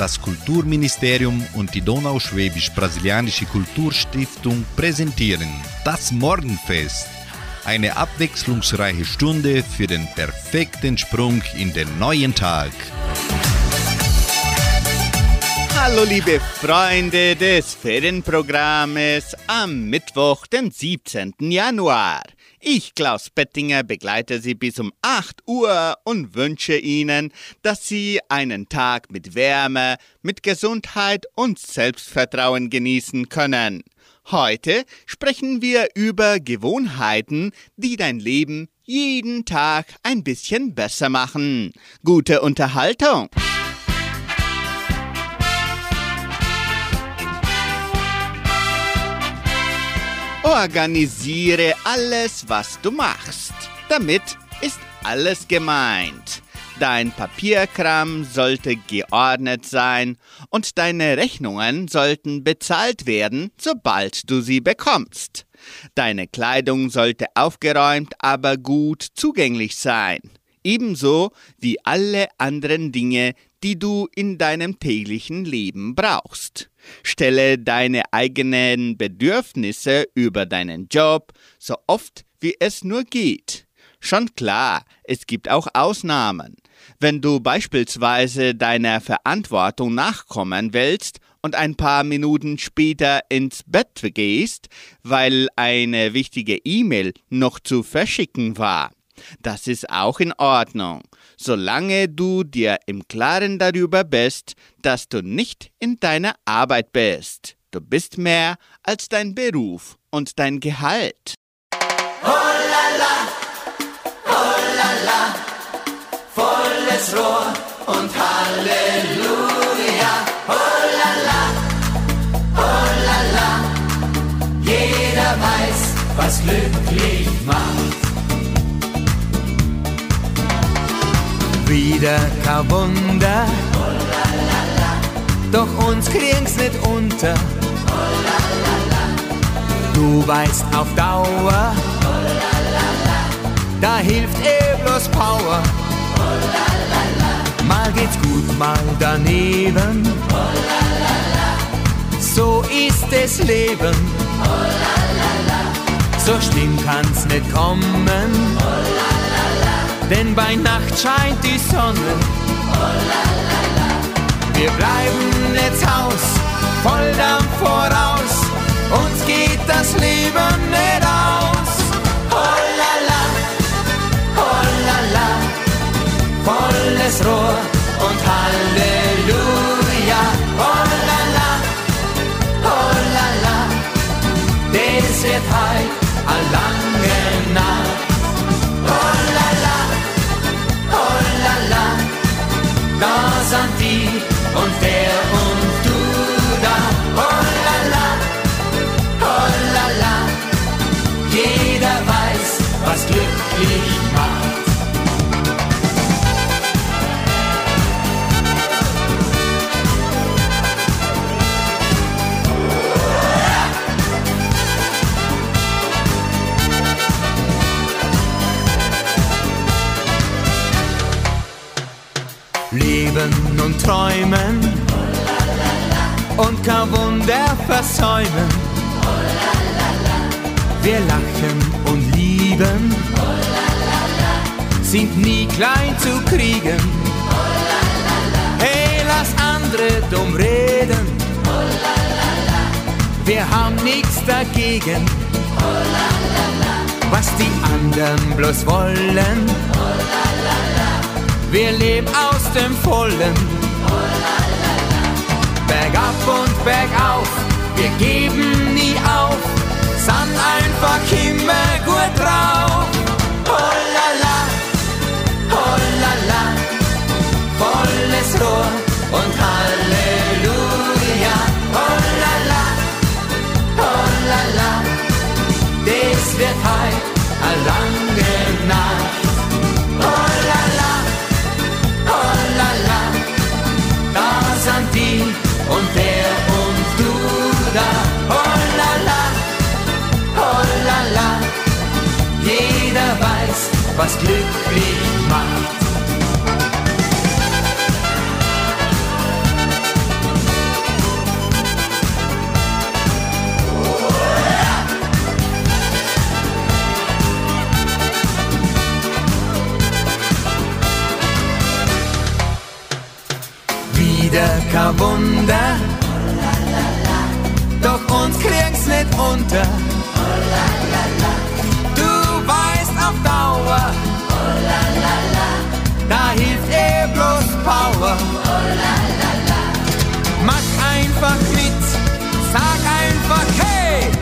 Das Kulturministerium und die Donauschwäbisch-Brasilianische Kulturstiftung präsentieren das Morgenfest. Eine abwechslungsreiche Stunde für den perfekten Sprung in den neuen Tag. Hallo liebe Freunde des Ferienprogrammes am Mittwoch, den 17. Januar. Ich, Klaus Bettinger, begleite Sie bis um 8 Uhr und wünsche Ihnen, dass Sie einen Tag mit Wärme, mit Gesundheit und Selbstvertrauen genießen können. Heute sprechen wir über Gewohnheiten, die dein Leben jeden Tag ein bisschen besser machen. Gute Unterhaltung! Organisiere alles, was du machst. Damit ist alles gemeint. Dein Papierkram sollte geordnet sein und deine Rechnungen sollten bezahlt werden, sobald du sie bekommst. Deine Kleidung sollte aufgeräumt, aber gut zugänglich sein. Ebenso wie alle anderen Dinge, die du in deinem täglichen Leben brauchst. Stelle deine eigenen Bedürfnisse über deinen Job so oft wie es nur geht. Schon klar, es gibt auch Ausnahmen. Wenn du beispielsweise deiner Verantwortung nachkommen willst und ein paar Minuten später ins Bett gehst, weil eine wichtige E-Mail noch zu verschicken war. Das ist auch in Ordnung solange du dir im Klaren darüber bist, dass du nicht in deiner Arbeit bist. Du bist mehr als dein Beruf und dein Gehalt. Oh la la, oh la la, volles Rohr und Halleluja. Oh la la, oh la la, jeder weiß, was glücklich wieder kein Wunder. Doch uns kriegt's nicht unter. Du weißt auf Dauer, da hilft eh bloß Power. Mal geht's gut, mal daneben. So ist das Leben. So schlimm kann's nicht kommen denn bei Nacht scheint die Sonne. Wir bleiben jetzt Haus, voll Dampf voraus, uns geht das Leben nicht aus. Oh la la, oh la la, volles Rohr und Halleluja. Oh la la, das wird heut und der und du da. Oh la jeder weiß, was glücklich leben und träumen und kein Wunder versäumen. Wir lachen und lieben, sind nie klein zu kriegen. Hey, lass andere dumm reden, wir haben nichts dagegen. Was die anderen bloß wollen wir leben aus dem Vollen. Bergab und bergauf, wir geben nie auf, sind einfach immer gut drauf. was glücklich macht. Wieder kein Wunder, doch uns kriegen's nicht unter. Oh, la, la, la. Power. Oh la la la. Da hilft eh bloß Power. Oh la la la. Mach einfach mit, sag einfach hey.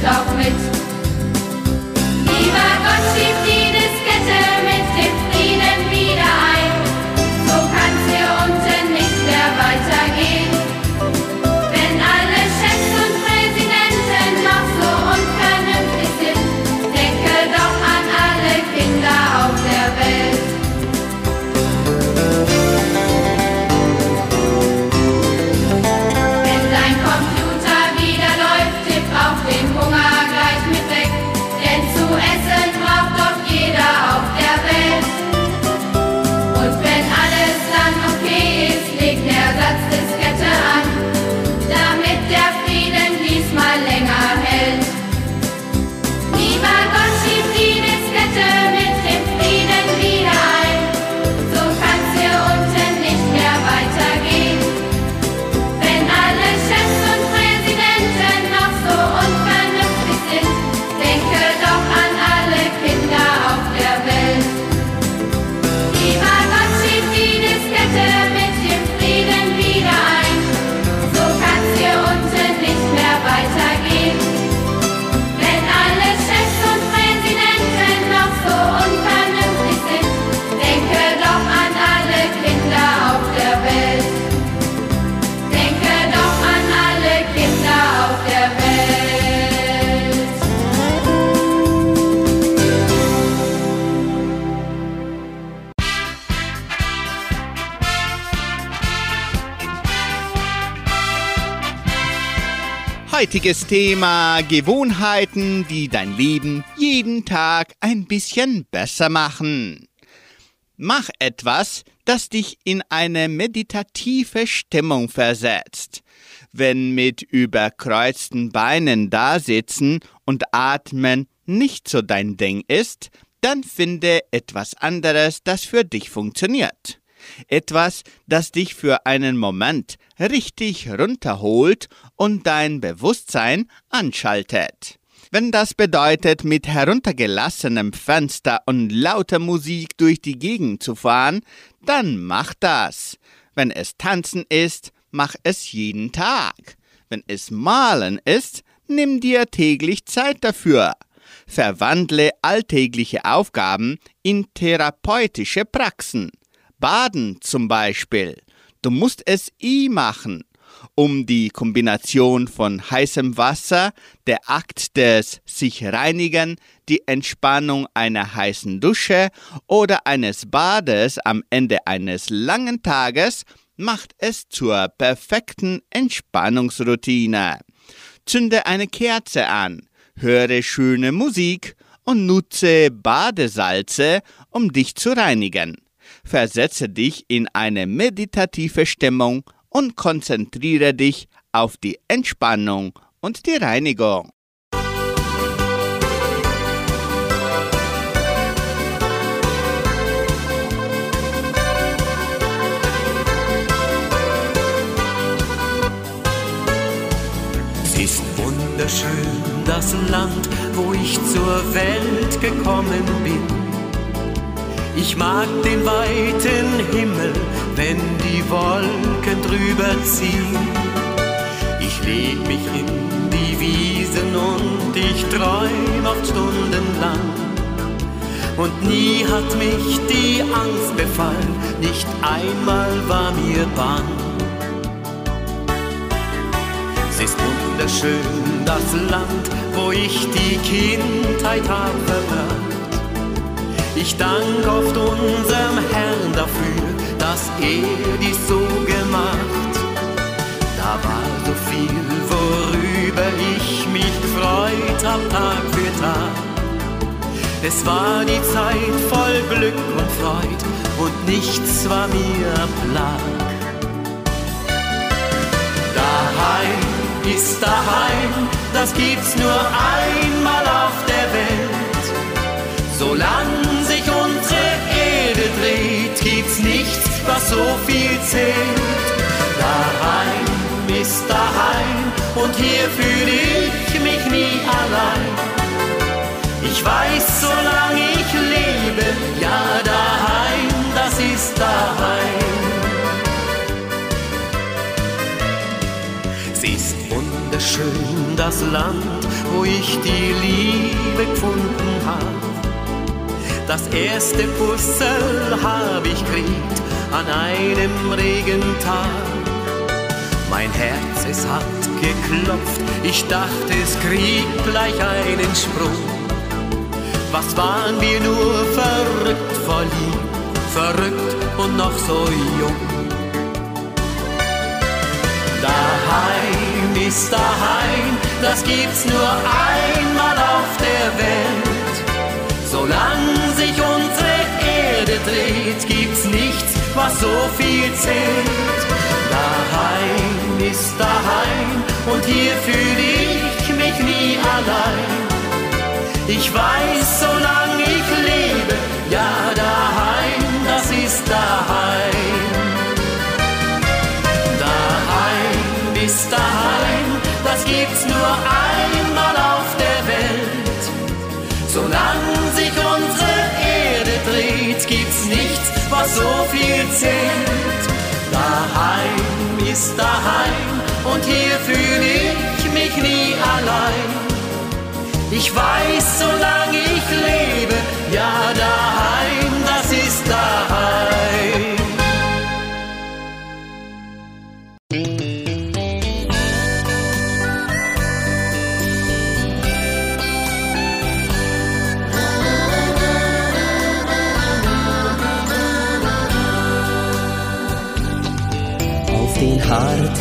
Salve Heutiges Thema Gewohnheiten, die dein Leben jeden Tag ein bisschen besser machen. Mach etwas, das dich in eine meditative Stimmung versetzt. Wenn mit überkreuzten Beinen dasitzen und atmen nicht so dein Ding ist, dann finde etwas anderes, das für dich funktioniert. Etwas, das dich für einen Moment richtig runterholt und dein Bewusstsein anschaltet. Wenn das bedeutet, mit heruntergelassenem Fenster und lauter Musik durch die Gegend zu fahren, dann mach das. Wenn es tanzen ist, mach es jeden Tag. Wenn es malen ist, nimm dir täglich Zeit dafür. Verwandle alltägliche Aufgaben in therapeutische Praxen. Baden zum Beispiel. Du musst es i machen, um die Kombination von heißem Wasser, der Akt des sich reinigen, die Entspannung einer heißen Dusche oder eines Bades am Ende eines langen Tages macht es zur perfekten Entspannungsroutine. Zünde eine Kerze an, höre schöne Musik und nutze Badesalze, um dich zu reinigen. Versetze dich in eine meditative Stimmung und konzentriere dich auf die Entspannung und die Reinigung. Es ist wunderschön, das Land, wo ich zur Welt gekommen bin. Ich mag den weiten Himmel, wenn die Wolken drüber ziehen. Ich leg mich in die Wiesen und ich träum oft stundenlang. Und nie hat mich die Angst befallen, nicht einmal war mir bang. Es ist wunderschön, das Land, wo ich die Kindheit hab verbracht. Ich dank oft unserem Herrn dafür, dass er dies so gemacht. Da war so viel, worüber ich mich gefreut hab Tag für Tag. Es war die Zeit voll Glück und Freud und nichts war mir plag. Daheim ist daheim, das gibt's nur einmal auf der Welt. Solange sich unsere Erde dreht, gibt's nichts, was so viel zählt. Daheim ist daheim und hier fühle ich mich nie allein. Ich weiß, solange ich lebe, ja daheim, das ist daheim. Es ist wunderschön, das Land, wo ich die Liebe gefunden hab. Das erste Puzzle hab ich kriegt an einem Regentag. Mein Herz, es hat geklopft, ich dachte, es kriegt gleich einen Sprung. Was waren wir nur verrückt verliebt, verrückt und noch so jung. Daheim ist daheim, das gibt's nur einmal auf der Welt. Solange dreht, gibt's nichts, was so viel zählt. Daheim ist daheim und hier fühle ich mich nie allein. Ich weiß, solange ich lebe, ja daheim, das ist daheim. Daheim ist daheim, das gibt's nur einmal auf der Welt. Solange was so viel zählt. Daheim ist daheim und hier fühle ich mich nie allein. Ich weiß, solange ich lebe, ja daheim,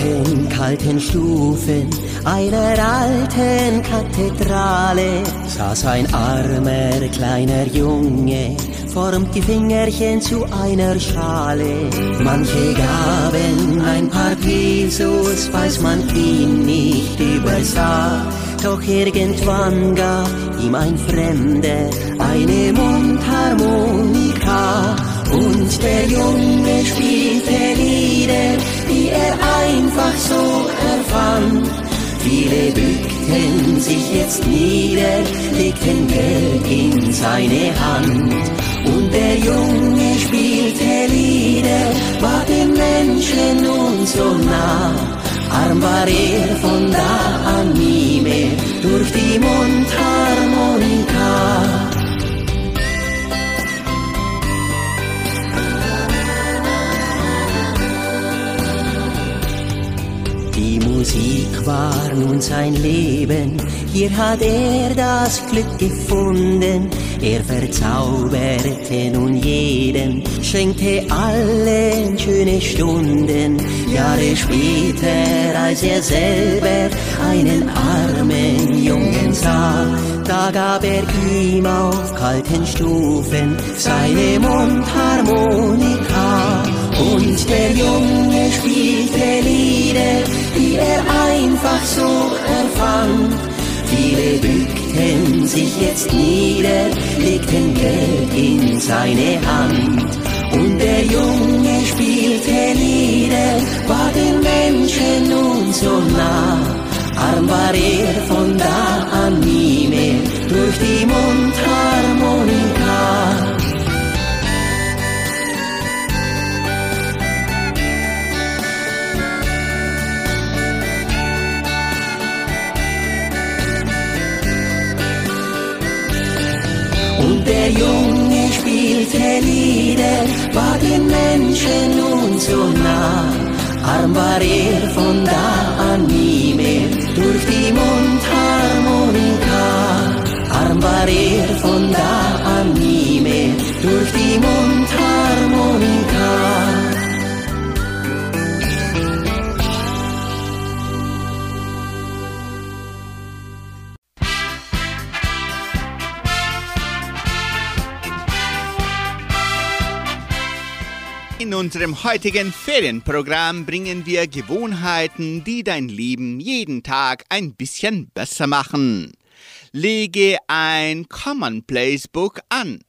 harten, kalten Stufen einer alten Kathedrale saß ein armer kleiner Junge, formt die Fingerchen zu einer Schale. Manche gaben ein paar Pesos, weiß man ihn nicht übersah. Doch irgendwann gab ihm ein Fremder eine Mundharmonika. Und der Junge spielte Lieder, die er einfach so erfand. Viele bückten sich jetzt nieder, legten Geld in seine Hand. Und der Junge spielte Lieder, bat den Menschen arm war er von da an nie mehr durch die Mundharmonika. Musik war nun sein Leben, hier hat er das Glück gefunden. Er verzauberte nun jeden, schenkte allen schöne Stunden. Jahre später, als er selber einen armen Jungen sah, da gab er ihm auf kalten Stufen seine Mundharmonika. Und der Junge spielte Lieder, die er einfach so erfand. Viele bückten sich jetzt nieder, legten Geld in seine Hand. Und der Junge spielte Lieder, war den Menschen nun so nah. Arm war er von da an nie mehr durch die Mundharmonika. Der Junge spielte Lieder, war den Menschen nun so nah. Arm war er von da an nie mehr durch die Mundharmonika. Arm war er von da an nie mehr durch die Mundharmonika. Unserem heutigen Ferienprogramm bringen wir Gewohnheiten, die dein Leben jeden Tag ein bisschen besser machen. Lege ein Commonplace Book an.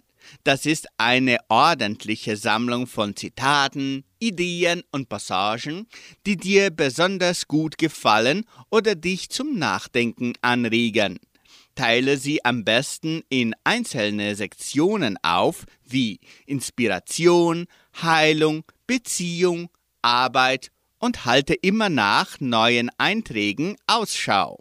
Das ist eine ordentliche Sammlung von Zitaten, Ideen und Passagen, die dir besonders gut gefallen oder dich zum Nachdenken anregen. Teile sie am besten in einzelne Sektionen auf, wie Inspiration, Heilung, Beziehung, Arbeit und halte immer nach neuen Einträgen Ausschau.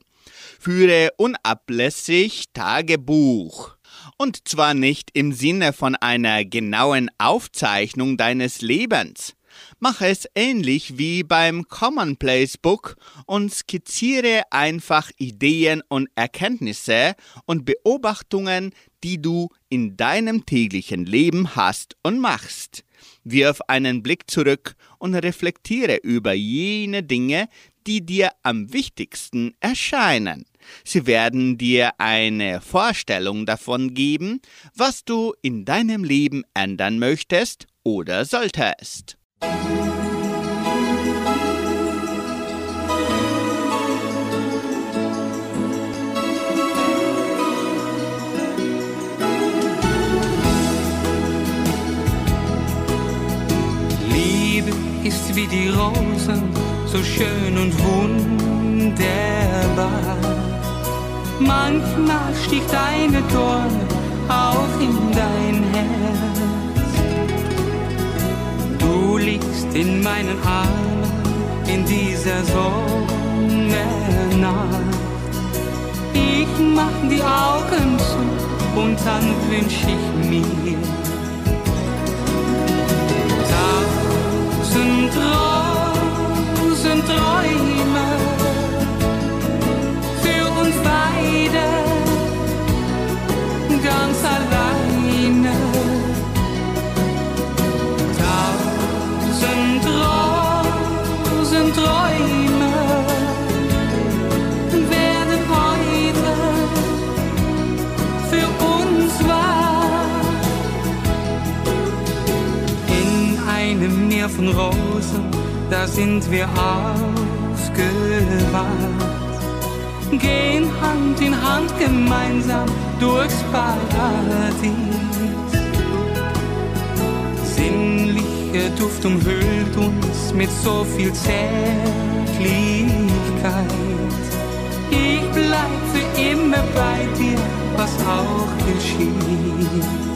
Führe unablässig Tagebuch. Und zwar nicht im Sinne von einer genauen Aufzeichnung deines Lebens. Mach es ähnlich wie beim Commonplace Book und skizziere einfach Ideen und Erkenntnisse und Beobachtungen, die du in deinem täglichen Leben hast und machst. Wirf einen Blick zurück und reflektiere über jene Dinge, die dir am wichtigsten erscheinen. Sie werden dir eine Vorstellung davon geben, was du in deinem Leben ändern möchtest oder solltest. Liebe ist wie die Rosen, so schön und wunderbar. Manchmal sticht eine Dorne auch in meinen Armen in dieser Sommernacht. Ich mach die Augen zu und dann wünsch ich mir tausend Rosenträume für Rosen, da sind wir aufgewacht. Gehen Hand in Hand gemeinsam durchs Paradies. Sinnlicher Duft umhüllt uns mit so viel Zärtlichkeit. Ich bleib für immer bei dir, was auch geschieht.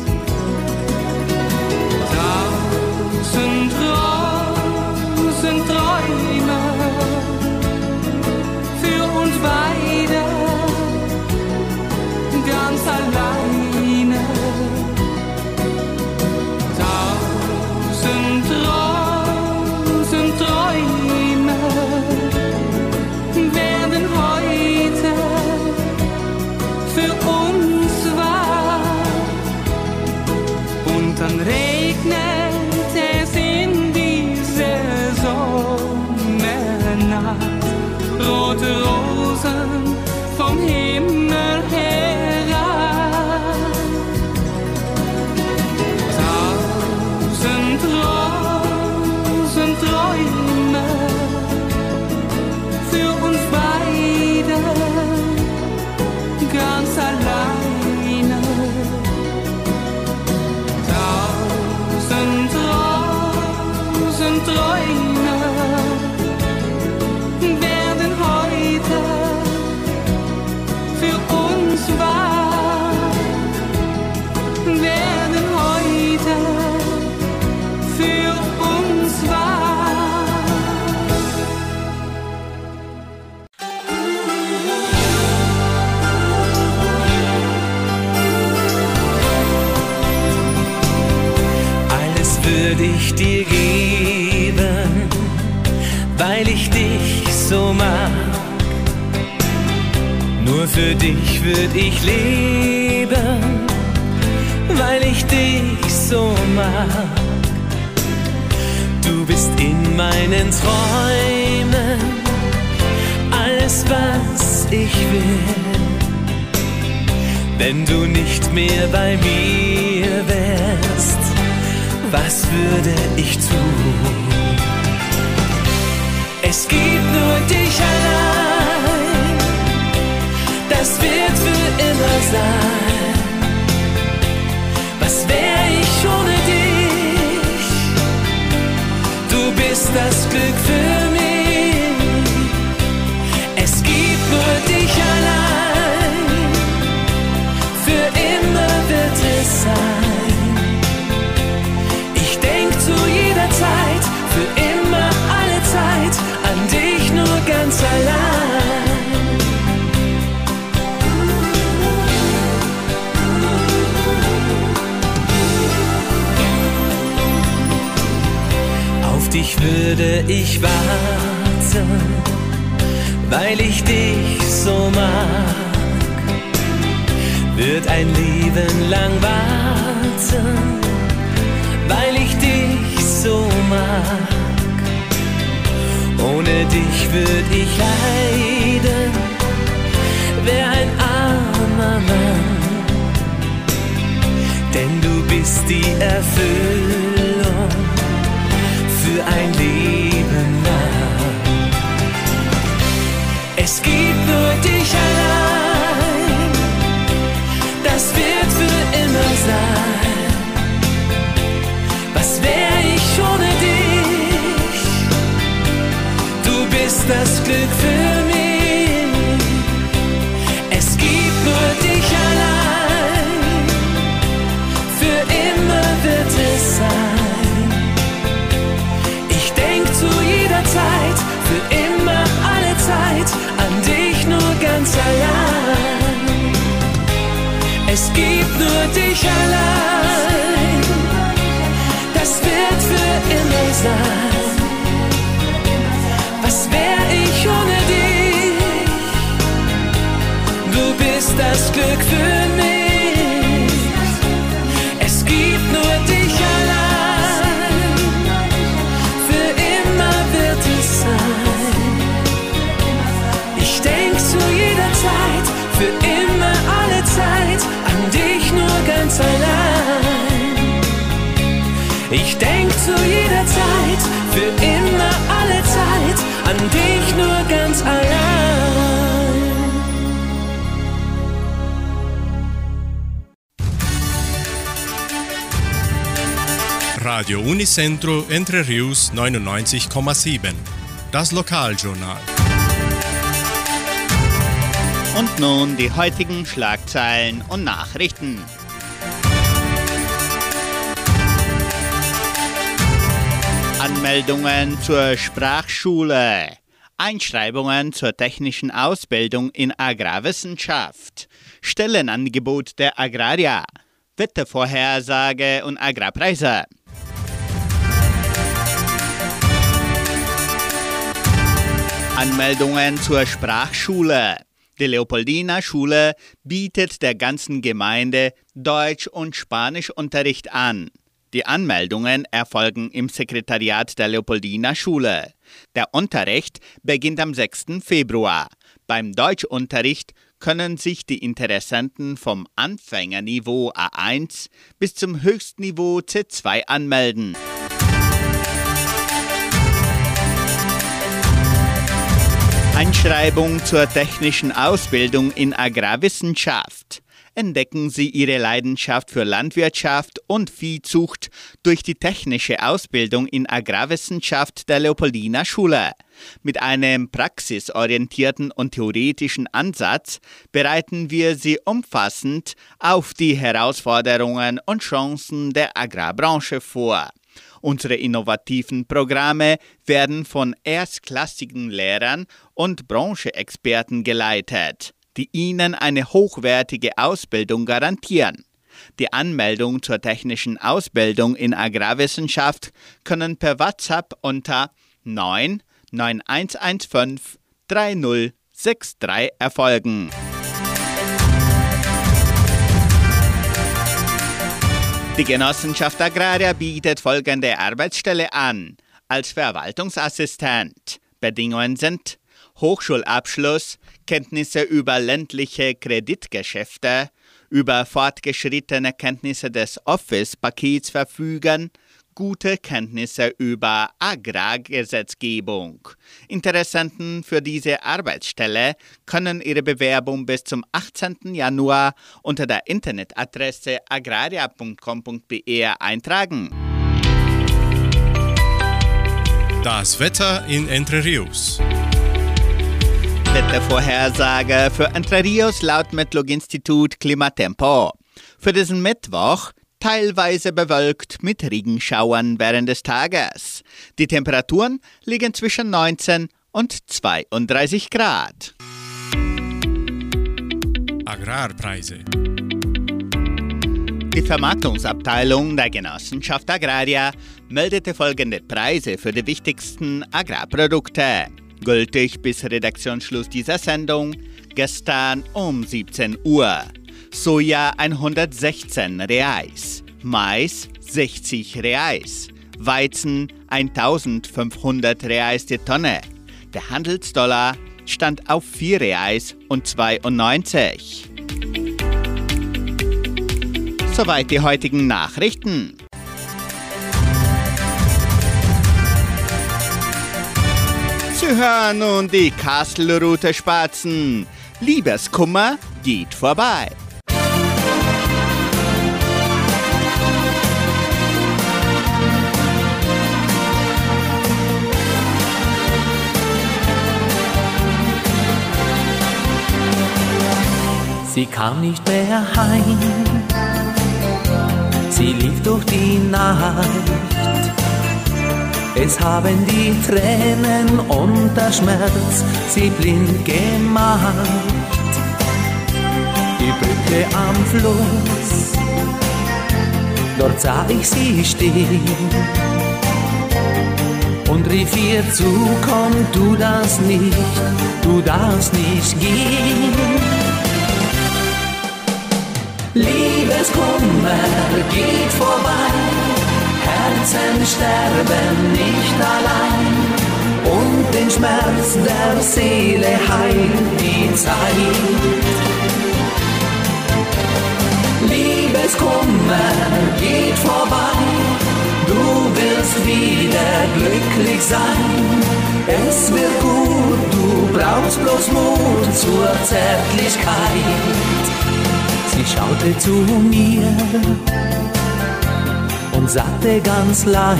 Dich würd ich leben, weil ich dich so mag. Du bist in meinen Träumen alles, was ich will. Wenn du nicht mehr bei mir wärst, was würde ich tun? Es gibt das wird für immer sein. Was wär ich ohne dich? Du bist das Glück für mich. Es gibt nur dich allein. Würde ich warten, weil ich dich so mag. Wird ein Leben lang warten, weil ich dich so mag. Ohne dich würd ich leiden, wär ein armer Mann. Denn du bist die Erfüllung Es gibt nur dich allein, allein, das wird für immer sein. Was wär ich ohne dich? Du bist das Glück für mich. Es gibt nur dich allein. für immer, alle Zeit an dich denk zu jeder Zeit, für immer, alle Zeit an dich nur ganz allein. Radio Unicentro Entre Rius 99,7. Das Lokaljournal. Und nun die heutigen Schlagzeilen und Nachrichten. Anmeldungen zur Sprachschule. Einschreibungen zur technischen Ausbildung in Agrarwissenschaft. Stellenangebot der Agraria. Wettervorhersage und Agrarpreise. Anmeldungen zur Sprachschule. Die Leopoldina Schule bietet der ganzen Gemeinde Deutsch- und Spanischunterricht an. Die Anmeldungen erfolgen im Sekretariat der Leopoldina Schule. Der Unterricht beginnt am 6. Februar. Beim Deutschunterricht können sich die Interessenten vom Anfängerniveau A1 bis zum Höchstniveau C2 anmelden. Einschreibung zur technischen Ausbildung in Agrarwissenschaft. Entdecken Sie Ihre Leidenschaft für Landwirtschaft und Viehzucht durch die technische Ausbildung in Agrarwissenschaft der Leopoldina Schule. Mit einem praxisorientierten und theoretischen Ansatz bereiten wir Sie umfassend auf die Herausforderungen und Chancen der Agrarbranche vor. Unsere innovativen Programme werden von erstklassigen Lehrern und Brancheexperten geleitet, die Ihnen eine hochwertige Ausbildung garantieren. Die Anmeldung zur technischen Ausbildung in Agrarwissenschaft können per WhatsApp unter 9 9115 3063 erfolgen. Die Genossenschaft Agraria bietet folgende Arbeitsstelle an. Als Verwaltungsassistent. Bedingungen sind Hochschulabschluss, Kenntnisse über ländliche Kreditgeschäfte, über fortgeschrittene Kenntnisse des Office-Pakets verfügen, gute Kenntnisse über Agrargesetzgebung. Interessenten für diese Arbeitsstelle können ihre Bewerbung bis zum 18. Januar unter der Internetadresse agraria.com.br eintragen. Das Wetter in Entre Rios. Wettervorhersage für Entre Rios laut Metlog-Institut Klimatempo. Für diesen Mittwoch teilweise bewölkt mit Regenschauern während des Tages. Die Temperaturen liegen zwischen 19 und 32 Grad. Agrarpreise. Die Vermarktungsabteilung der Genossenschaft Agraria meldete folgende Preise für die wichtigsten Agrarprodukte. Gültig bis Redaktionsschluss dieser Sendung gestern um 17 Uhr. Soja 116 Reais, Mais 60 Reais, Weizen 1500 Reais die Tonne. Der Handelsdollar stand auf 4 Reais und 92. Soweit die heutigen Nachrichten. Sie hören nun die Kastelruther Spatzen. Liebeskummer geht vorbei. Sie kam nicht mehr heim, sie lief durch die Nacht. Es haben die Tränen und der Schmerz sie blind gemacht. Die Brücke am Fluss, dort sah ich sie stehen und rief ihr zu, komm, du das nicht, du darfst nicht gehen. Liebeskummer geht vorbei, Herzen sterben nicht allein und den Schmerz der Seele heilt die Zeit. Liebeskummer geht vorbei, du wirst wieder glücklich sein. Es wird gut, du brauchst bloß Mut zur Zärtlichkeit. Sie schaute zu mir und sagte ganz leis,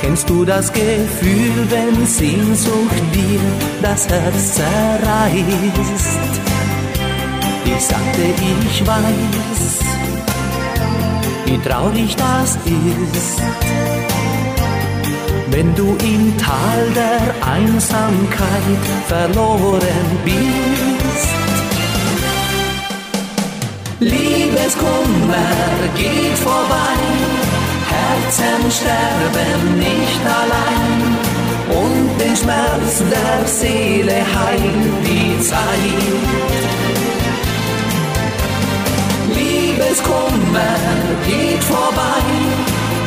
kennst du das Gefühl, wenn Sehnsucht dir das Herz zerreißt? Ich sagte, ich weiß, wie traurig das ist, wenn du im Tal der Einsamkeit verloren bist. Liebeskummer geht vorbei, Herzen sterben nicht allein und den Schmerz der Seele heilt die Zeit. Liebeskummer geht vorbei.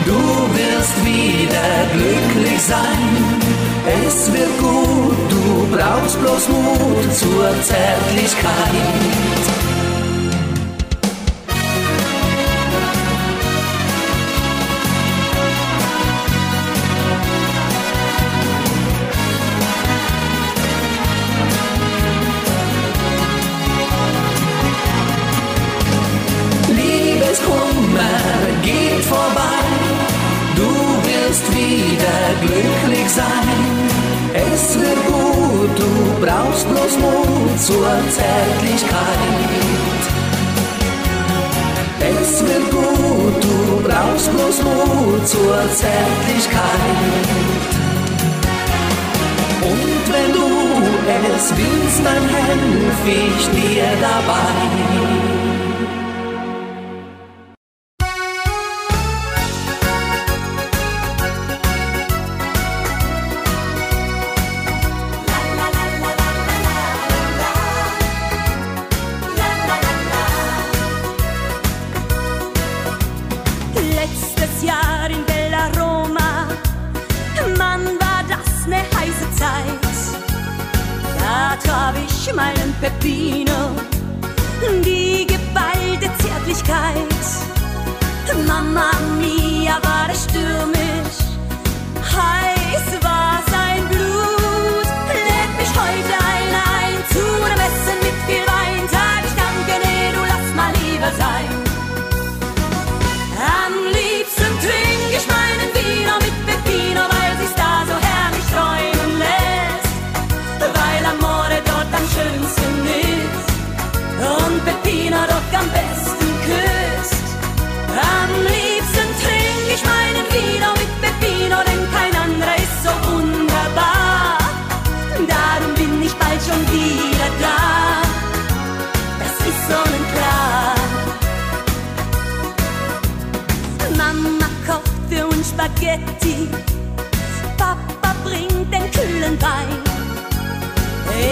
Du wirst wieder glücklich sein. Es wird gut, du brauchst bloß Mut zur Zärtlichkeit. Brauchst bloß Mut zur Zärtlichkeit. Es wird gut, du brauchst bloß Mut zur Zärtlichkeit. Und wenn du es willst, dann helf ich dir dabei. my Wein.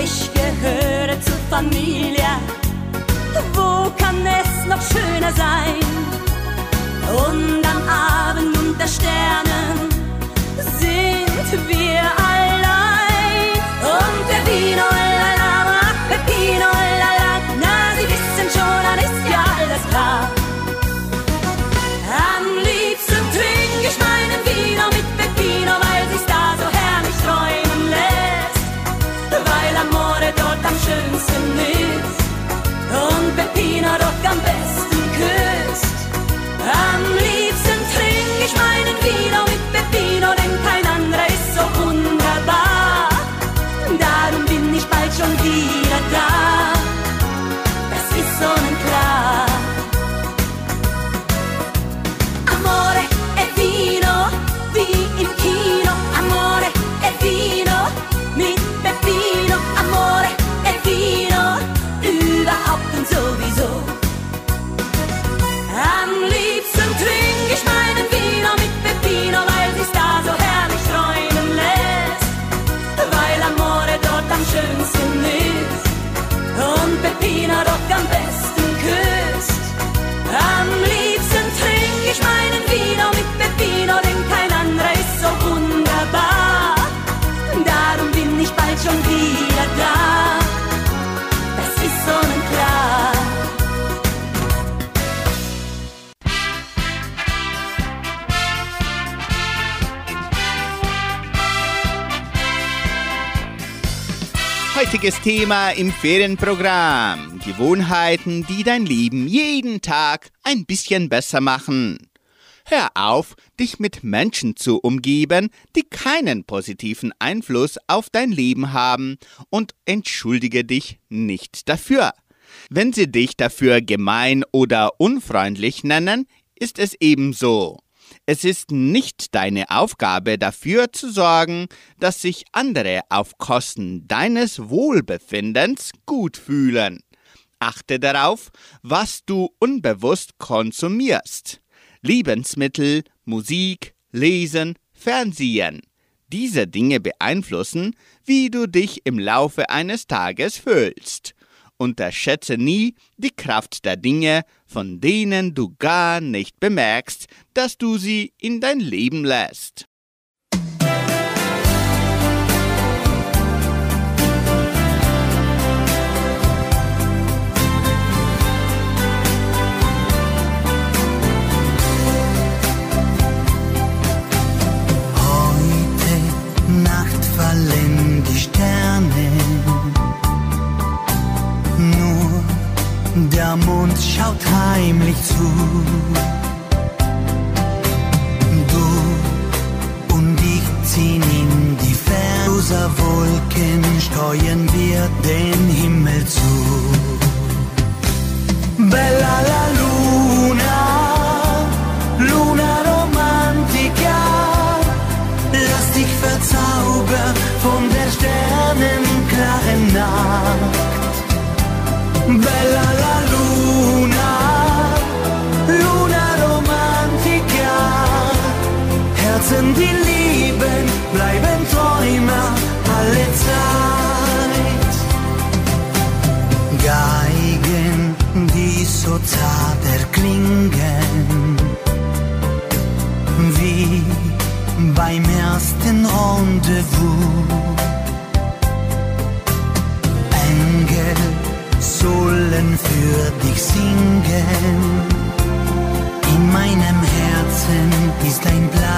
Ich gehöre zur Familie. Wo kann es noch schöner sein? Und am Abend unter Sternen sind wir allein. Heutiges Thema im Ferienprogramm. Gewohnheiten, die dein Leben jeden Tag ein bisschen besser machen. Hör auf, dich mit Menschen zu umgeben, die keinen positiven Einfluss auf dein Leben haben und entschuldige dich nicht dafür. Wenn sie dich dafür gemein oder unfreundlich nennen, ist es ebenso. Es ist nicht deine Aufgabe dafür zu sorgen, dass sich andere auf Kosten deines Wohlbefindens gut fühlen. Achte darauf, was du unbewusst konsumierst. Lebensmittel, Musik, Lesen, Fernsehen. Diese Dinge beeinflussen, wie du dich im Laufe eines Tages fühlst. Unterschätze nie die Kraft der Dinge, von denen du gar nicht bemerkst, dass du sie in dein Leben lässt.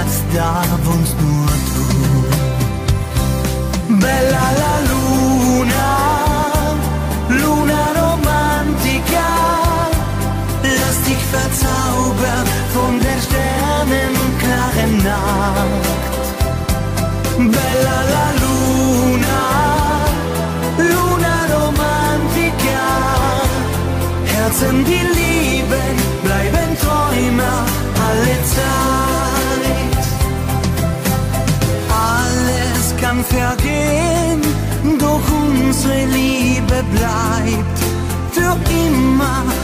Platz da wohnst nur bleibt für immer.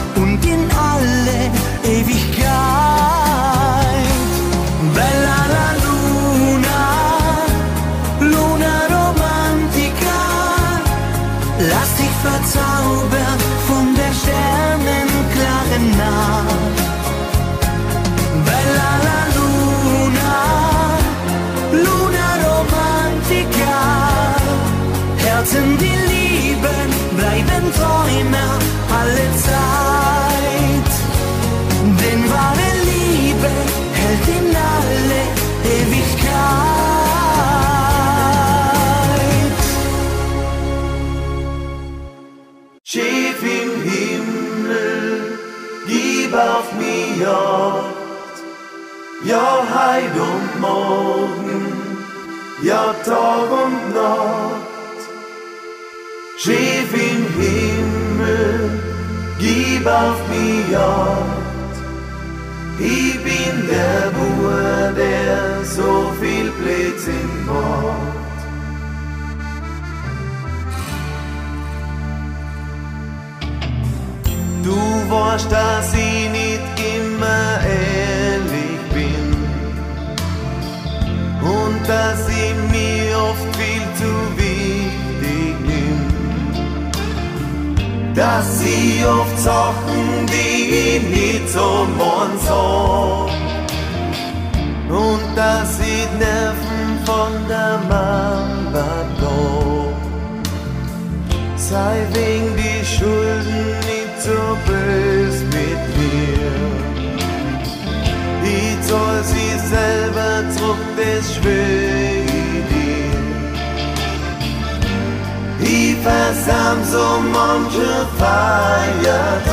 versam so manche Feiertag,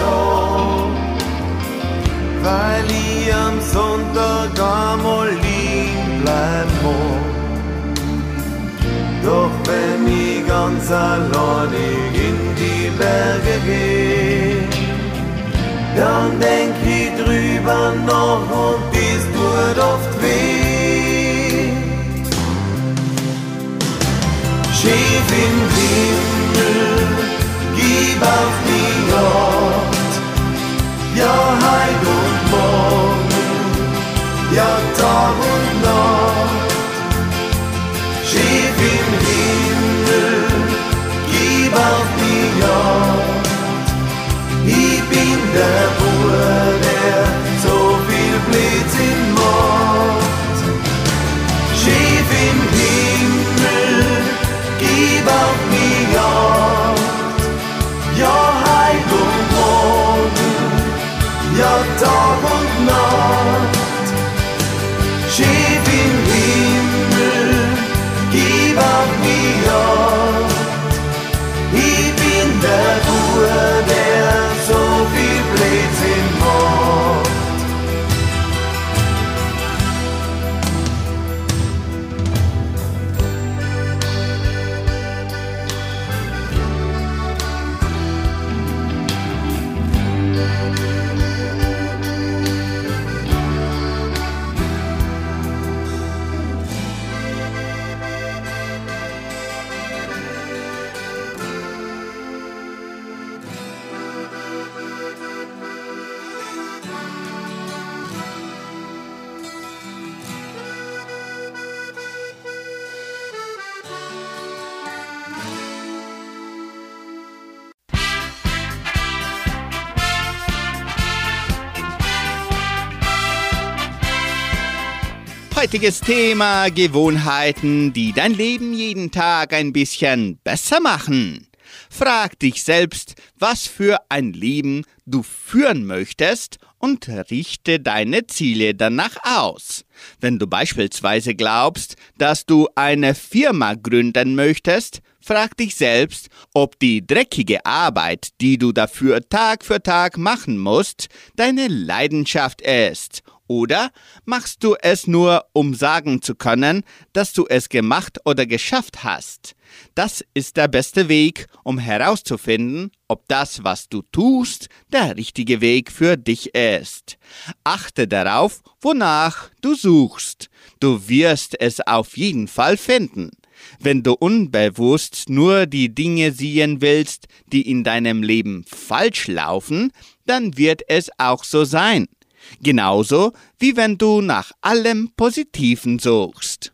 weil ich am Sonntag einmal lieb bleiben muss. Doch wenn ich ganz alleinig in die Berge gehe, dann denk ich drüber noch und dies tut oft weh. Schief im Wind leave auf me, Lord, ja hide und morgen, ja Tag und Nacht. Schief im Himmel, gib auf mich, Lord, ich bin der Ruhe, der so viel Blitz in Mord, Schief im Himmel, gib auf mich, Lord, your high gold. Heutiges Thema Gewohnheiten, die dein Leben jeden Tag ein bisschen besser machen. Frag dich selbst, was für ein Leben du führen möchtest und richte deine Ziele danach aus. Wenn du beispielsweise glaubst, dass du eine Firma gründen möchtest, frag dich selbst, ob die dreckige Arbeit, die du dafür Tag für Tag machen musst, deine Leidenschaft ist oder machst du es nur, um sagen zu können, dass du es gemacht oder geschafft hast? Das ist der beste Weg, um herauszufinden, ob das, was du tust, der richtige Weg für dich ist. Achte darauf, wonach du suchst. Du wirst es auf jeden Fall finden. Wenn du unbewusst nur die Dinge sehen willst, die in deinem Leben falsch laufen, dann wird es auch so sein. Genauso wie wenn du nach allem Positiven suchst.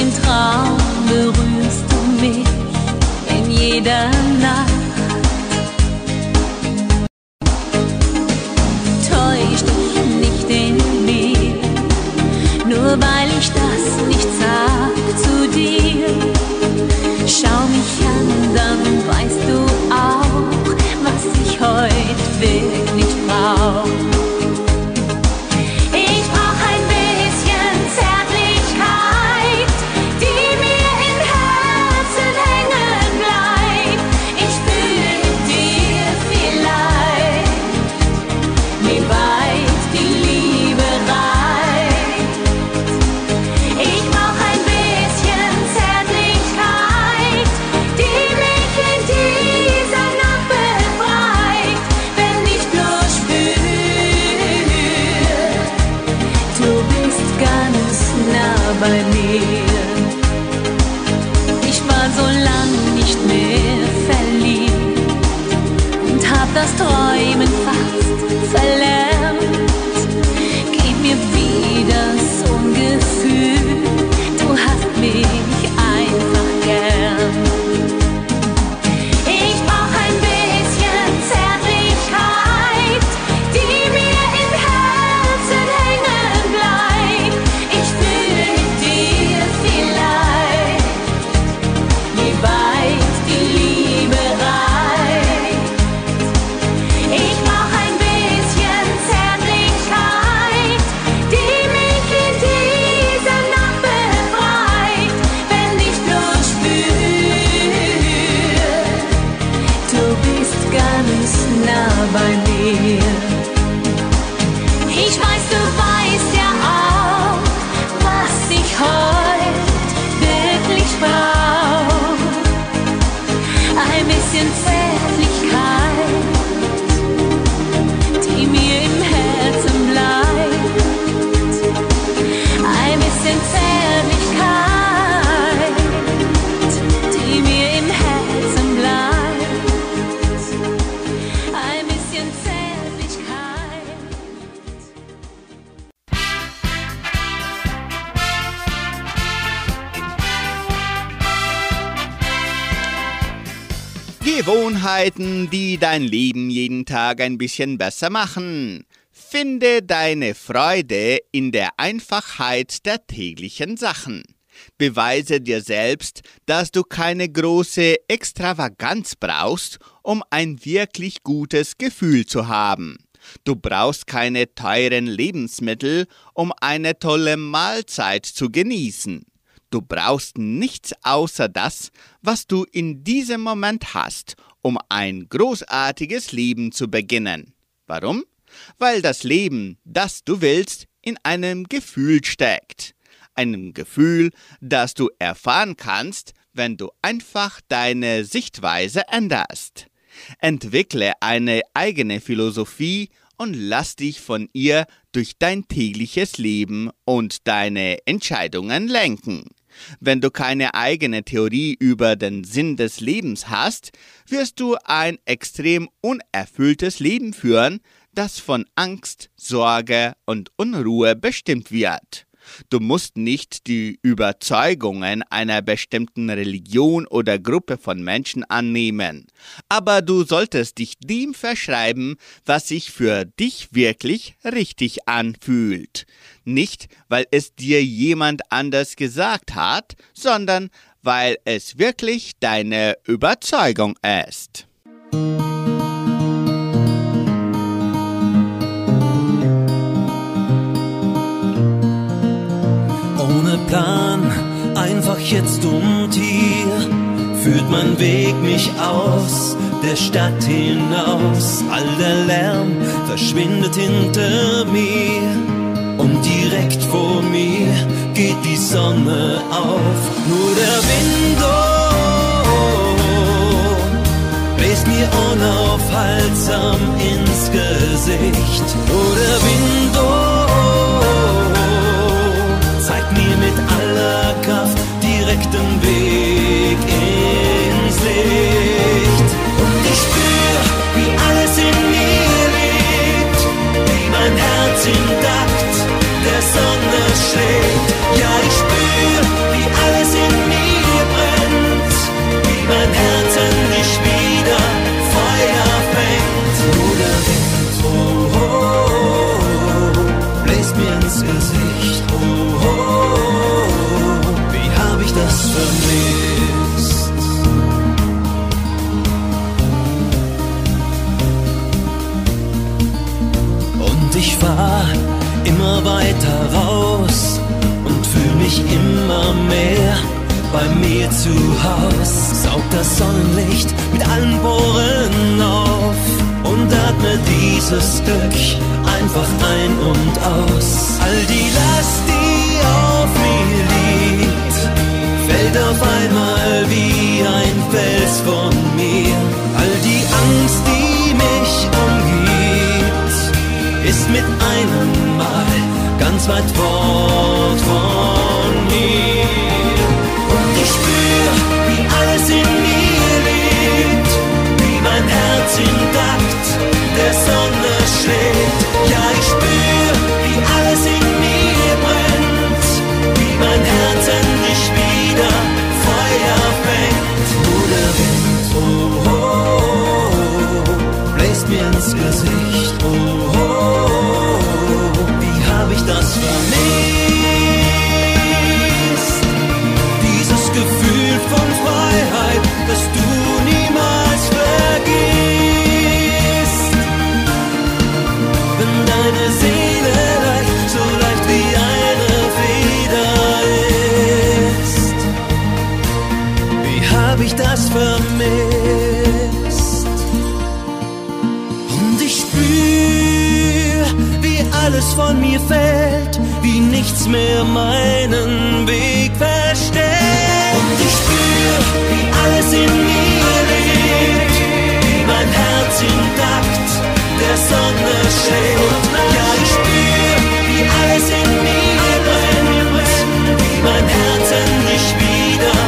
Im Traum berührst du mich in jeder Gewohnheiten, die dein Leben jeden Tag ein bisschen besser machen. Finde deine Freude in der Einfachheit der täglichen Sachen. Beweise dir selbst, dass du keine große Extravaganz brauchst, um ein wirklich gutes Gefühl zu haben. Du brauchst keine teuren Lebensmittel, um eine tolle Mahlzeit zu genießen. Du brauchst nichts außer das, was du in diesem Moment hast, um ein großartiges Leben zu beginnen. Warum? Weil das Leben, das du willst, in einem Gefühl steckt. Einem Gefühl, das du erfahren kannst, wenn du einfach deine Sichtweise änderst. Entwickle eine eigene Philosophie und lass dich von ihr durch dein tägliches Leben und deine Entscheidungen lenken. Wenn du keine eigene Theorie über den Sinn des Lebens hast, wirst du ein extrem unerfülltes Leben führen, das von Angst, Sorge und Unruhe bestimmt wird. Du musst nicht die Überzeugungen einer bestimmten Religion oder Gruppe von Menschen annehmen, aber du solltest dich dem verschreiben, was sich für dich wirklich richtig anfühlt. Nicht, weil es dir jemand anders gesagt hat, sondern weil es wirklich deine Überzeugung ist. Plan, einfach jetzt und hier führt mein Weg mich aus der Stadt hinaus. All der Lärm verschwindet hinter mir und direkt vor mir geht die Sonne auf. Nur der Wind oh, bläst mir unaufhaltsam ins Gesicht. Nur der Wind oh, direkten Weg Und ich fahr immer weiter raus und fühl mich immer mehr bei mir zu Haus. Saug das Sonnenlicht mit allen Poren auf und atme dieses Glück einfach ein und aus. All die Last, auf einmal wie ein Fels von mir. All die Angst, die mich umgibt, ist mit einem Mal ganz weit fort von mir. Und ich spür, von mir fällt, wie nichts mehr meinen Weg verstellt. Und ich spür, wie alles in mir lebt, wie mein Herz intakt der Sonne schlägt. Ja, ich spür, wie alles in mir brennt, wie mein Herz endlich wieder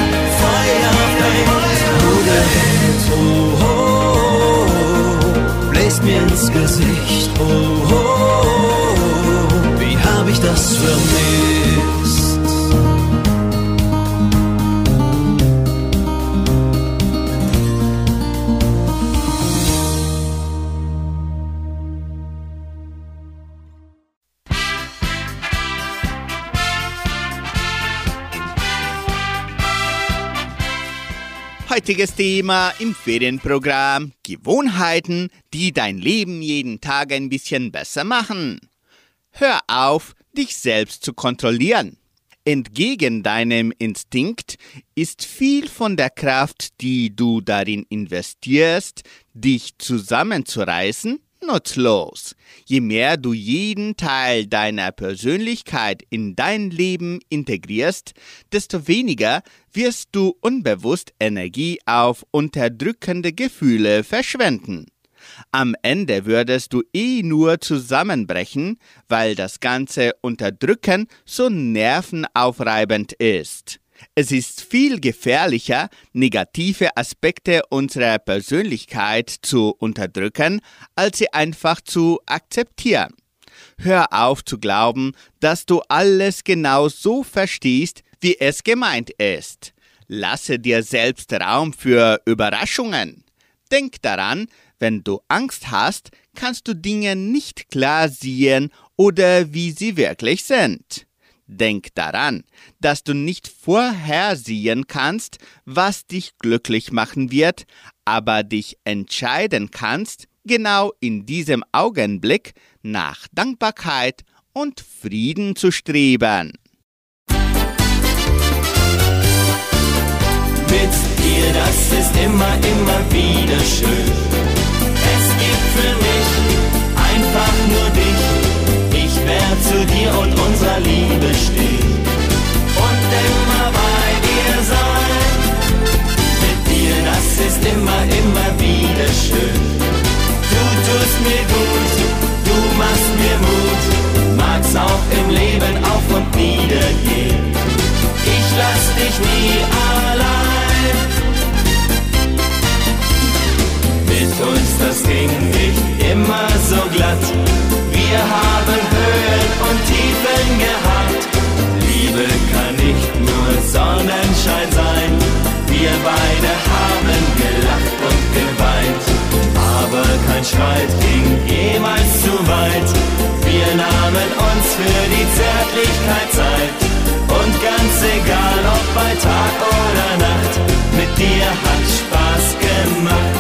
Feuer fängt. Nur der Wind, oh, oh, oh, bläst mir ins Gesicht, oh, oh, das vermisst? Heutiges Thema im Ferienprogramm Gewohnheiten, die dein Leben jeden Tag ein bisschen besser machen. Hör auf, dich selbst zu kontrollieren. Entgegen deinem Instinkt ist viel von der Kraft, die du darin investierst, dich zusammenzureißen, nutzlos. Je mehr du jeden Teil deiner Persönlichkeit in dein Leben integrierst, desto weniger wirst du unbewusst Energie auf unterdrückende Gefühle verschwenden. Am Ende würdest du eh nur zusammenbrechen, weil das ganze Unterdrücken so nervenaufreibend ist. Es ist viel gefährlicher, negative Aspekte unserer Persönlichkeit zu unterdrücken, als sie einfach zu akzeptieren. Hör auf zu glauben, dass du alles genau so verstehst, wie es gemeint ist. Lasse dir selbst Raum für Überraschungen. Denk daran, wenn du Angst hast, kannst du Dinge nicht klar sehen oder wie sie wirklich sind. Denk daran, dass du nicht vorhersehen kannst, was dich glücklich machen wird, aber dich entscheiden kannst, genau in diesem Augenblick nach Dankbarkeit und Frieden zu streben. Mit dir, das ist immer, immer wieder schön. Für mich einfach nur dich. Ich werde zu dir und unserer Liebe stehen und immer bei dir sein. Mit dir, das ist immer, immer wieder schön. Du tust mir gut, du machst mir Mut, mag's auch im Leben auf und nieder gehen. Ich lass dich nie allein. Glatt. Wir haben Höhen und Tiefen gehabt. Liebe kann nicht nur Sonnenschein sein. Wir beide haben gelacht und geweint. Aber kein Streit ging jemals zu weit. Wir nahmen uns für die Zärtlichkeit Zeit. Und ganz egal ob bei Tag oder Nacht, mit dir hat Spaß gemacht.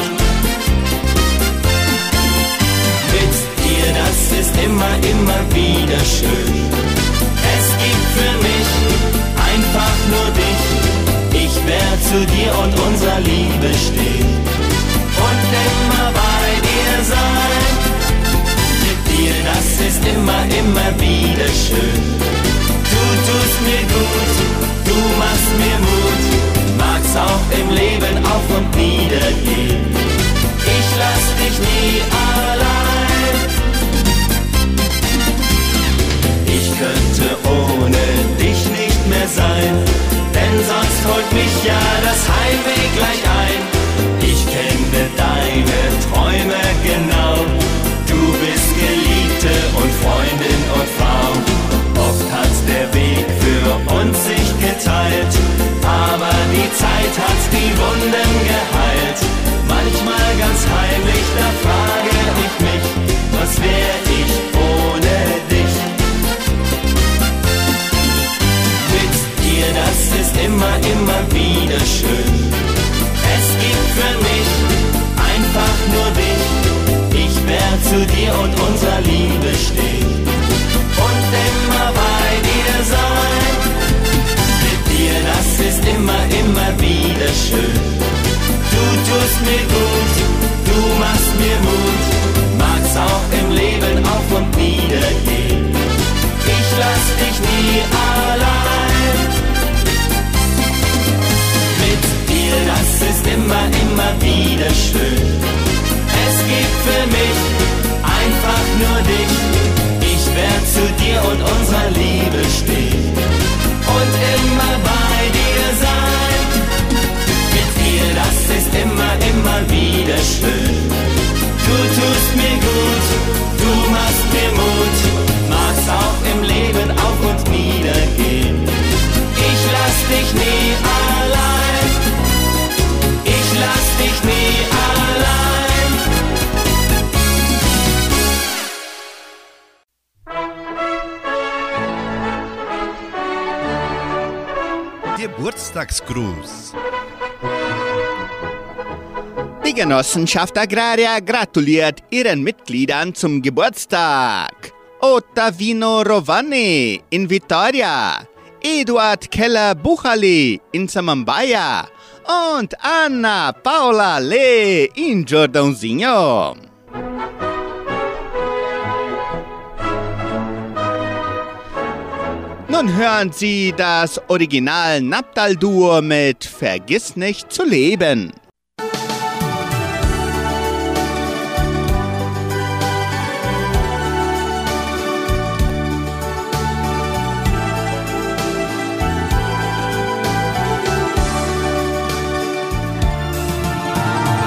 Immer, immer wieder schön. Es gibt für mich einfach nur dich. Ich werde zu dir und unserer Liebe stehen und immer bei dir sein. Mit dir, das ist immer, immer wieder schön. Du tust mir gut, du machst mir Mut, mag's auch im Leben auf und nieder gehen. Ich lass dich nie allein. Sein, denn sonst holt mich ja das Heimweh gleich ein. Ich kenne deine Träume genau, du bist Geliebte und Freundin und Frau. Oft hat der Weg für uns sich geteilt, aber die Zeit hat die Wunden geheilt. Manchmal ganz heimlich, da frage ich mich, was wär ich ist immer, immer wieder schön. Es gibt für mich einfach nur dich. Ich werde zu dir und unserer Liebe stehen und immer bei dir sein. Mit dir, das ist immer, immer wieder schön. Du tust mir gut, du machst mir Mut, mag's auch im Leben auf und nieder gehen. Wieder schön. Es gibt für mich einfach nur dich. Ich werde zu dir und unserer Liebe stehen und immer bei dir sein. Mit dir, das ist immer, immer wieder schön. Du tust mir gut, du machst mir Mut, magst auch im Leben auf und nieder gehen. Ich lass dich nie allein. Geburtstagsgruß. Die Genossenschaft Agraria gratuliert ihren Mitgliedern zum Geburtstag. Ottavino Rovani in Vitoria, Eduard Keller Buchali in Samambaya und Anna Paula Lee in Jordãozinho. Nun hören Sie das Original Nabdal-Dur mit Vergiss nicht zu leben.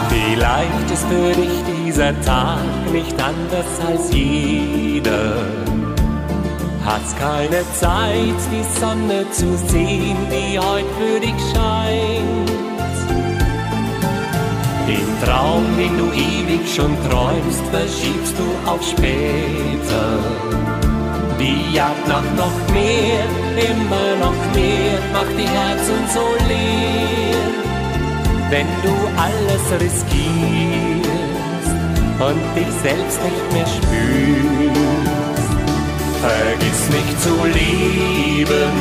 Vielleicht ist für dich dieser Tag nicht anders als jeder Hast keine Zeit, die Sonne zu sehen, die heute für dich scheint. Den Traum, den du ewig schon träumst, verschiebst du auf später. Die Jagd nach noch mehr, immer noch mehr, macht die Herzen so leer. Wenn du alles riskierst und dich selbst nicht mehr spürst, vergiss nicht zu lieben,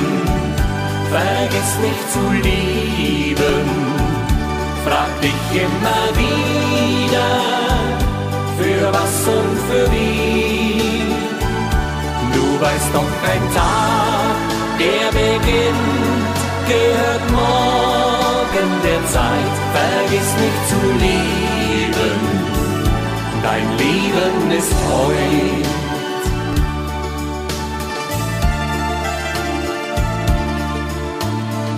vergiss nicht zu lieben, frag dich immer wieder, für was und für wie. Du weißt doch, ein Tag, der beginnt, gehört morgen der Zeit. Vergiss nicht zu lieben, dein Leben ist heute.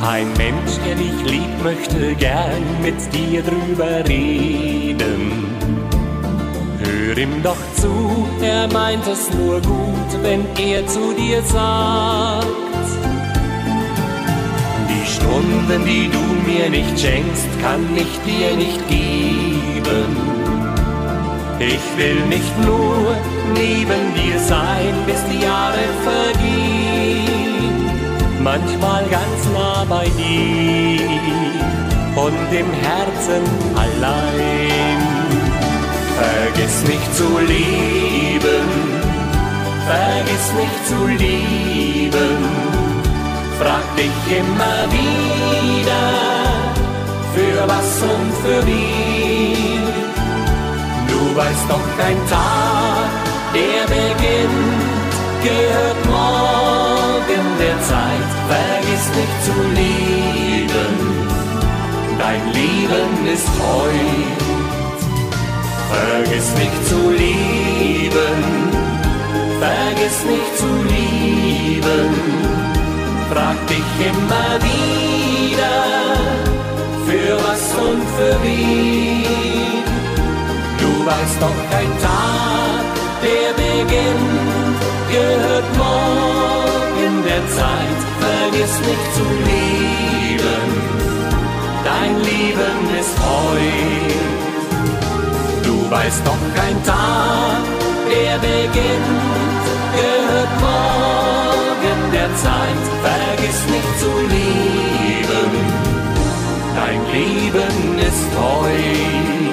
Ein Mensch, der dich liebt, möchte gern mit dir drüber reden. Hör ihm doch zu, er meint es nur gut, wenn er zu dir sagt. Die Stunden, die du mir nicht schenkst, kann ich dir nicht geben. Ich will nicht nur neben dir sein, bis die Jahre vergehen. Manchmal ganz nah bei dir und im Herzen allein. Vergiss nicht zu lieben, vergiss nicht zu lieben. Frag dich immer wieder, für was und für wie. Du weißt doch kein Tag, der beginnt, gehört morgen der. Vergiss nicht zu lieben, dein Leben ist heute. Vergiss nicht zu lieben, vergiss nicht zu lieben. Frag dich immer wieder, für was und für wie. Du weißt doch kein Tag, der beginnt, gehört morgen der Zeit. Vergiss nicht zu lieben, dein Leben ist heute weiß doch kein Tag, der beginnt, gehört morgen der Zeit. Vergiss nicht zu lieben, dein Leben ist heute.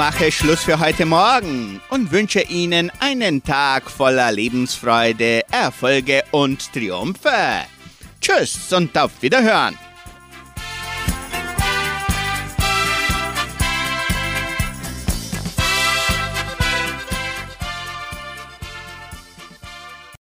Mache Schluss für heute Morgen und wünsche Ihnen einen Tag voller Lebensfreude, Erfolge und Triumphe. Tschüss und auf Wiederhören.